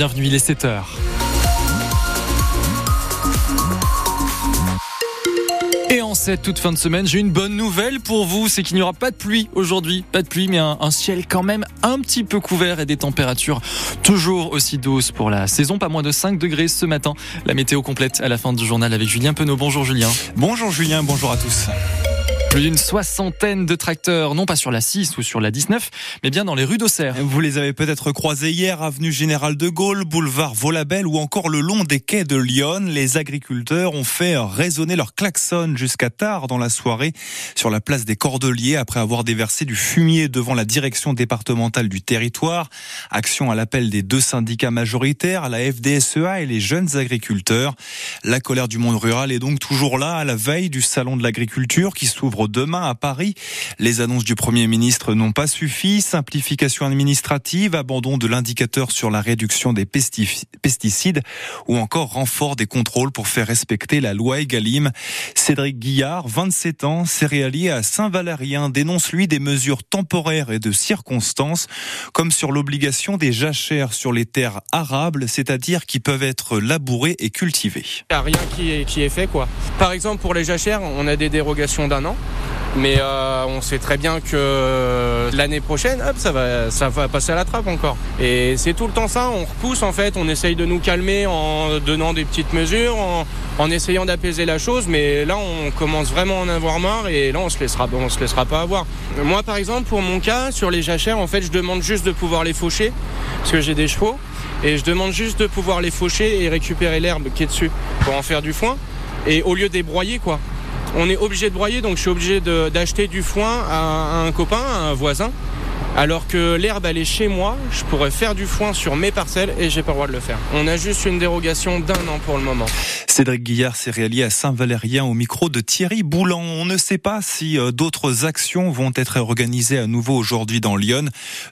bienvenue, il est 7h. Et en cette toute fin de semaine, j'ai une bonne nouvelle pour vous, c'est qu'il n'y aura pas de pluie aujourd'hui. Pas de pluie, mais un, un, ciel quand même un petit peu couvert et des températures toujours aussi douces pour la saison. Pas moins de 5 degrés ce matin. La météo complète à la fin du journal avec Julien Penaud. Bonjour Julien. Bonjour Julien, bonjour à tous. Plus d'une soixantaine de tracteurs, non pas sur la 6 ou sur la 19, mais bien dans les rues d'Auxerre. Vous les avez peut-être croisés hier, avenue Général de Gaulle, boulevard Volabelle ou encore le long des quais de Lyon. Les agriculteurs ont fait résonner leur klaxon jusqu'à tard dans la soirée sur la place des Cordeliers après avoir déversé du fumier devant la direction départementale du territoire. Action à l'appel des deux syndicats majoritaires, la FDSEA et les jeunes agriculteurs. La colère du monde rural est donc toujours là à la veille du salon de l'agriculture qui s'ouvre demain à Paris. Les annonces du Premier ministre n'ont pas suffi. Simplification administrative, abandon de l'indicateur sur la réduction des pesticides ou encore renfort des contrôles pour faire respecter la loi Egalim. Cédric Guillard, 27 ans, céréalier à Saint-Valérien, dénonce lui des mesures temporaires et de circonstances, comme sur l'obligation des jachères sur les terres arables, c'est-à-dire qui peuvent être labourées et cultivées. Il n'y a rien qui est, qui est fait, quoi. Par exemple, pour les jachères, on a des dérogations d'un an. Mais euh, on sait très bien que l'année prochaine, hop, ça va, ça va passer à la trappe encore. Et c'est tout le temps ça. On repousse en fait. On essaye de nous calmer en donnant des petites mesures, en, essayant d'apaiser la chose. Mais là, on commence vraiment à en avoir marre et là, on se laissera, on se laissera pas avoir. Moi, par exemple, pour mon cas, sur les jachères, en fait, je demande juste de pouvoir les faucher parce que j'ai des chevaux et je demande juste de pouvoir les faucher et récupérer l'herbe qui est dessus pour en faire du foin. Et au lieu de broyer, quoi on est obligé de broyer, donc je suis obligé d'acheter du foin à un copain, à un voisin. Alors que l'herbe, elle est chez moi, je pourrais faire du foin sur mes parcelles et j'ai pas le droit de le faire. On a juste une dérogation d'un an pour le moment. Cédric Guillard, céréalier à Saint-Valérien au micro de Thierry Boulan. On ne sait pas si euh, d'autres actions vont être organisées à nouveau aujourd'hui dans Lyon.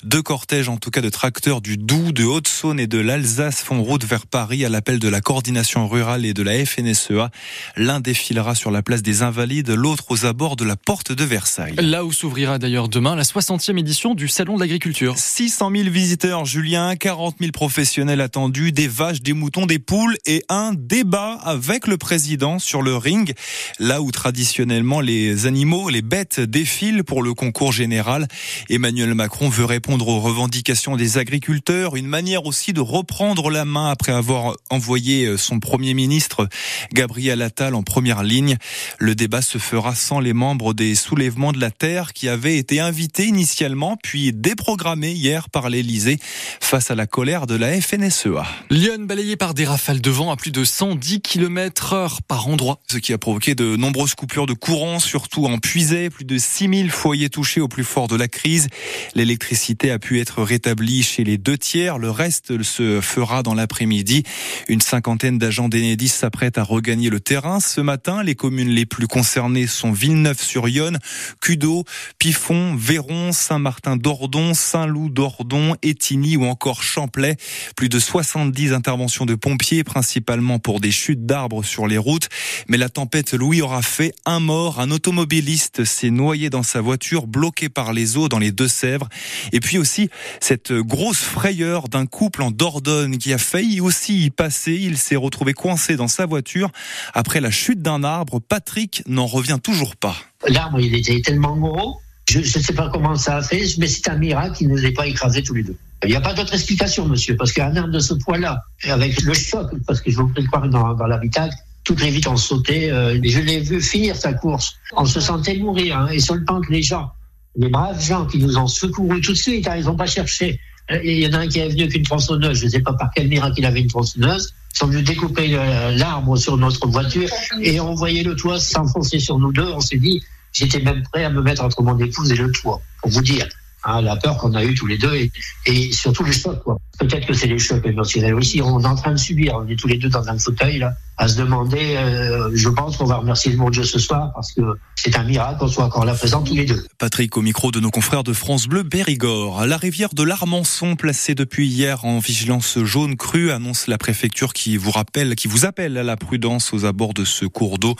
Deux cortèges, en tout cas de tracteurs du Doubs, de Haute-Saône et de l'Alsace font route vers Paris à l'appel de la coordination rurale et de la FNSEA. L'un défilera sur la place des Invalides, l'autre aux abords de la porte de Versailles. Là où s'ouvrira d'ailleurs demain la 60e édition du Salon de l'agriculture. 600 000 visiteurs, Julien, 40 000 professionnels attendus, des vaches, des moutons, des poules et un débat avec le président sur le ring, là où traditionnellement les animaux, les bêtes défilent pour le concours général. Emmanuel Macron veut répondre aux revendications des agriculteurs, une manière aussi de reprendre la main après avoir envoyé son premier ministre Gabriel Attal en première ligne. Le débat se fera sans les membres des soulèvements de la terre qui avaient été invités initialement puis déprogrammé hier par l'Elysée face à la colère de la FNSEA. Lyon balayé par des rafales de vent à plus de 110 km heure par endroit. Ce qui a provoqué de nombreuses coupures de courant, surtout en puisée. Plus de 6000 foyers touchés au plus fort de la crise. L'électricité a pu être rétablie chez les deux tiers. Le reste se fera dans l'après-midi. Une cinquantaine d'agents d'Enedis s'apprêtent à regagner le terrain. Ce matin, les communes les plus concernées sont Villeneuve-sur-Yonne, Cudo, Pifon, Véron, Saint-Martin Dordon, Saint-Loup d'Ordon, Étigny ou encore Champlay. Plus de 70 interventions de pompiers, principalement pour des chutes d'arbres sur les routes. Mais la tempête Louis aura fait un mort. Un automobiliste s'est noyé dans sa voiture, bloqué par les eaux dans les Deux-Sèvres. Et puis aussi cette grosse frayeur d'un couple en Dordogne qui a failli aussi y passer. Il s'est retrouvé coincé dans sa voiture après la chute d'un arbre. Patrick n'en revient toujours pas. L'arbre, il était tellement gros je ne sais pas comment ça a fait, mais c'est un miracle qu'il ne nous ait pas écrasés tous les deux. Il n'y a pas d'autre explication, monsieur, parce qu'un arbre de ce poids-là, avec le choc, parce que je vous prie de croire dans, dans l'habitacle, toutes les vitres ont sauté. Euh, je l'ai vu finir sa course. On se sentait mourir. Hein, et sur le pan que les gens, les braves gens qui nous ont secourus tout de suite, hein, ils n'ont pas cherché. Il y en a un qui est venu avec une tronçonneuse, je ne sais pas par quel miracle il avait une tronçonneuse, ils sont venus découper l'arbre sur notre voiture et on voyait le toit s'enfoncer sur nous deux. On s'est dit, J'étais même prêt à me mettre entre mon épouse et le toit, pour vous dire. Hein, la peur qu'on a eue tous les deux et, et surtout les chocs. Peut-être que c'est les chocs émotionnels aussi. On est en train de subir. On est tous les deux dans un fauteuil là. À se demander, euh, je pense qu'on va remercier le bon Dieu ce soir parce que c'est un miracle qu'on soit encore là présents tous les deux. Patrick au micro de nos confrères de France Bleu Périgord. La rivière de l'Armançon placée depuis hier en vigilance jaune crue annonce la préfecture qui vous rappelle, qui vous appelle à la prudence aux abords de ce cours d'eau.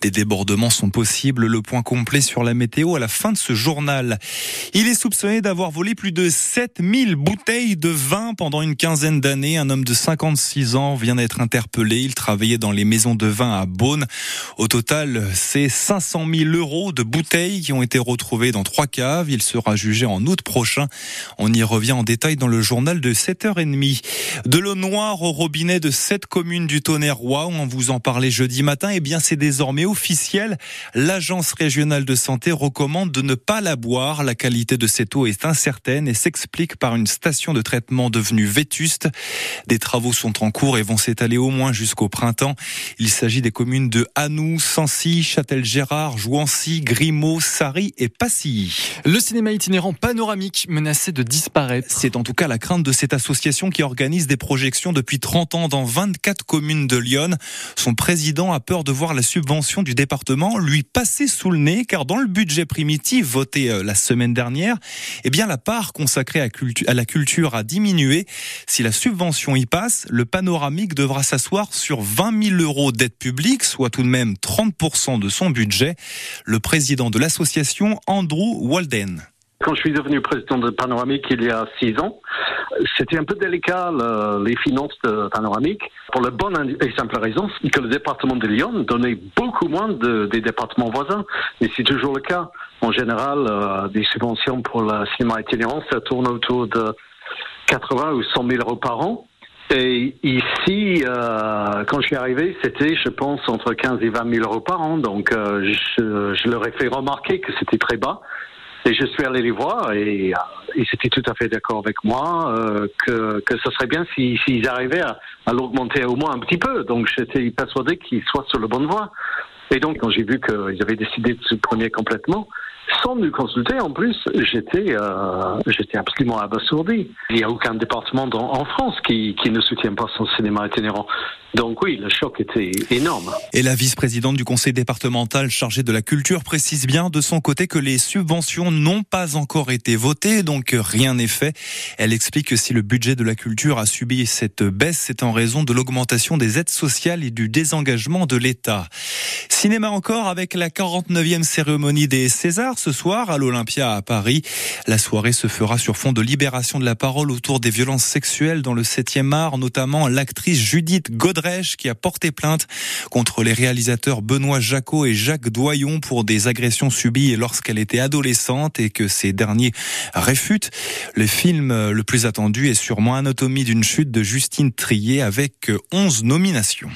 Des débordements sont possibles. Le point complet sur la météo à la fin de ce journal. Il est soupçonné d'avoir volé plus de 7000 bouteilles de vin pendant une quinzaine d'années. Un homme de 56 ans vient d'être interpellé. Il travaillait dans les maisons de vin à Beaune. Au total, c'est 500 000 euros de bouteilles qui ont été retrouvées dans trois caves. Il sera jugé en août prochain. On y revient en détail dans le journal de 7h30. De l'eau noire au robinet de sept communes du Tonnerrois. On vous en parlait jeudi matin. Eh bien, c'est désormais officiel. L'agence régionale de santé recommande de ne pas la boire. La qualité de cette eau est incertaine et s'explique par une station de traitement devenue vétuste. Des travaux sont en cours et vont s'étaler au moins jusqu'au printemps. Il s'agit des communes de Hanou, Sancy, Châtel-Gérard, Jouancy, Grimaud, Sary et Passy. Le cinéma itinérant panoramique menacé de disparaître. C'est en tout cas la crainte de cette association qui organise des projections depuis 30 ans dans 24 communes de Lyon. Son président a peur de voir la subvention du département lui passer sous le nez car dans le budget primitif voté euh, la semaine dernière, eh bien la part consacrée à, la culture a diminué. Si la subvention y passe, le panoramique devra s'asseoir sur 20 000 euros d'aide publique, soit tout de même 30% de son budget. Le président de l'association, Andrew Walden. Quand je suis devenu président de Panoramique il y a six ans, c'était un peu délicat les finances de Panoramique pour la bonne et simple raison que le département de Lyon donnait beaucoup moins de, des départements voisins. Et c'est toujours le cas. En général, euh, des subventions pour le cinéma itinérant, ça tourne autour de 80 ou 100 000 euros par an. Et ici, euh, quand je suis arrivé, c'était, je pense, entre 15 et 20 000 euros par an. Donc, euh, je, je, leur ai fait remarquer que c'était très bas. Et je suis allé les voir et euh, ils étaient tout à fait d'accord avec moi euh, que, que ce serait bien s'ils si, arrivaient à, à l'augmenter au moins un petit peu. Donc j'étais persuadé qu'ils soient sur la bonne voie. Et donc quand j'ai vu qu'ils avaient décidé de se supprimer complètement, sans nous consulter, en plus, j'étais euh, j'étais absolument abasourdi. Il n'y a aucun département en France qui, qui ne soutient pas son cinéma itinérant. Donc oui, le choc était énorme. Et la vice-présidente du conseil départemental chargée de la culture précise bien de son côté que les subventions n'ont pas encore été votées, donc rien n'est fait. Elle explique que si le budget de la culture a subi cette baisse, c'est en raison de l'augmentation des aides sociales et du désengagement de l'État. Cinéma encore avec la 49e cérémonie des Césars ce soir à l'Olympia à Paris. La soirée se fera sur fond de libération de la parole autour des violences sexuelles dans le 7e art, notamment l'actrice Judith Godrèche qui a porté plainte contre les réalisateurs Benoît Jacot et Jacques Doyon pour des agressions subies lorsqu'elle était adolescente et que ces derniers réfutent. Le film le plus attendu est sûrement Anatomie d'une chute de Justine Trier avec 11 nominations.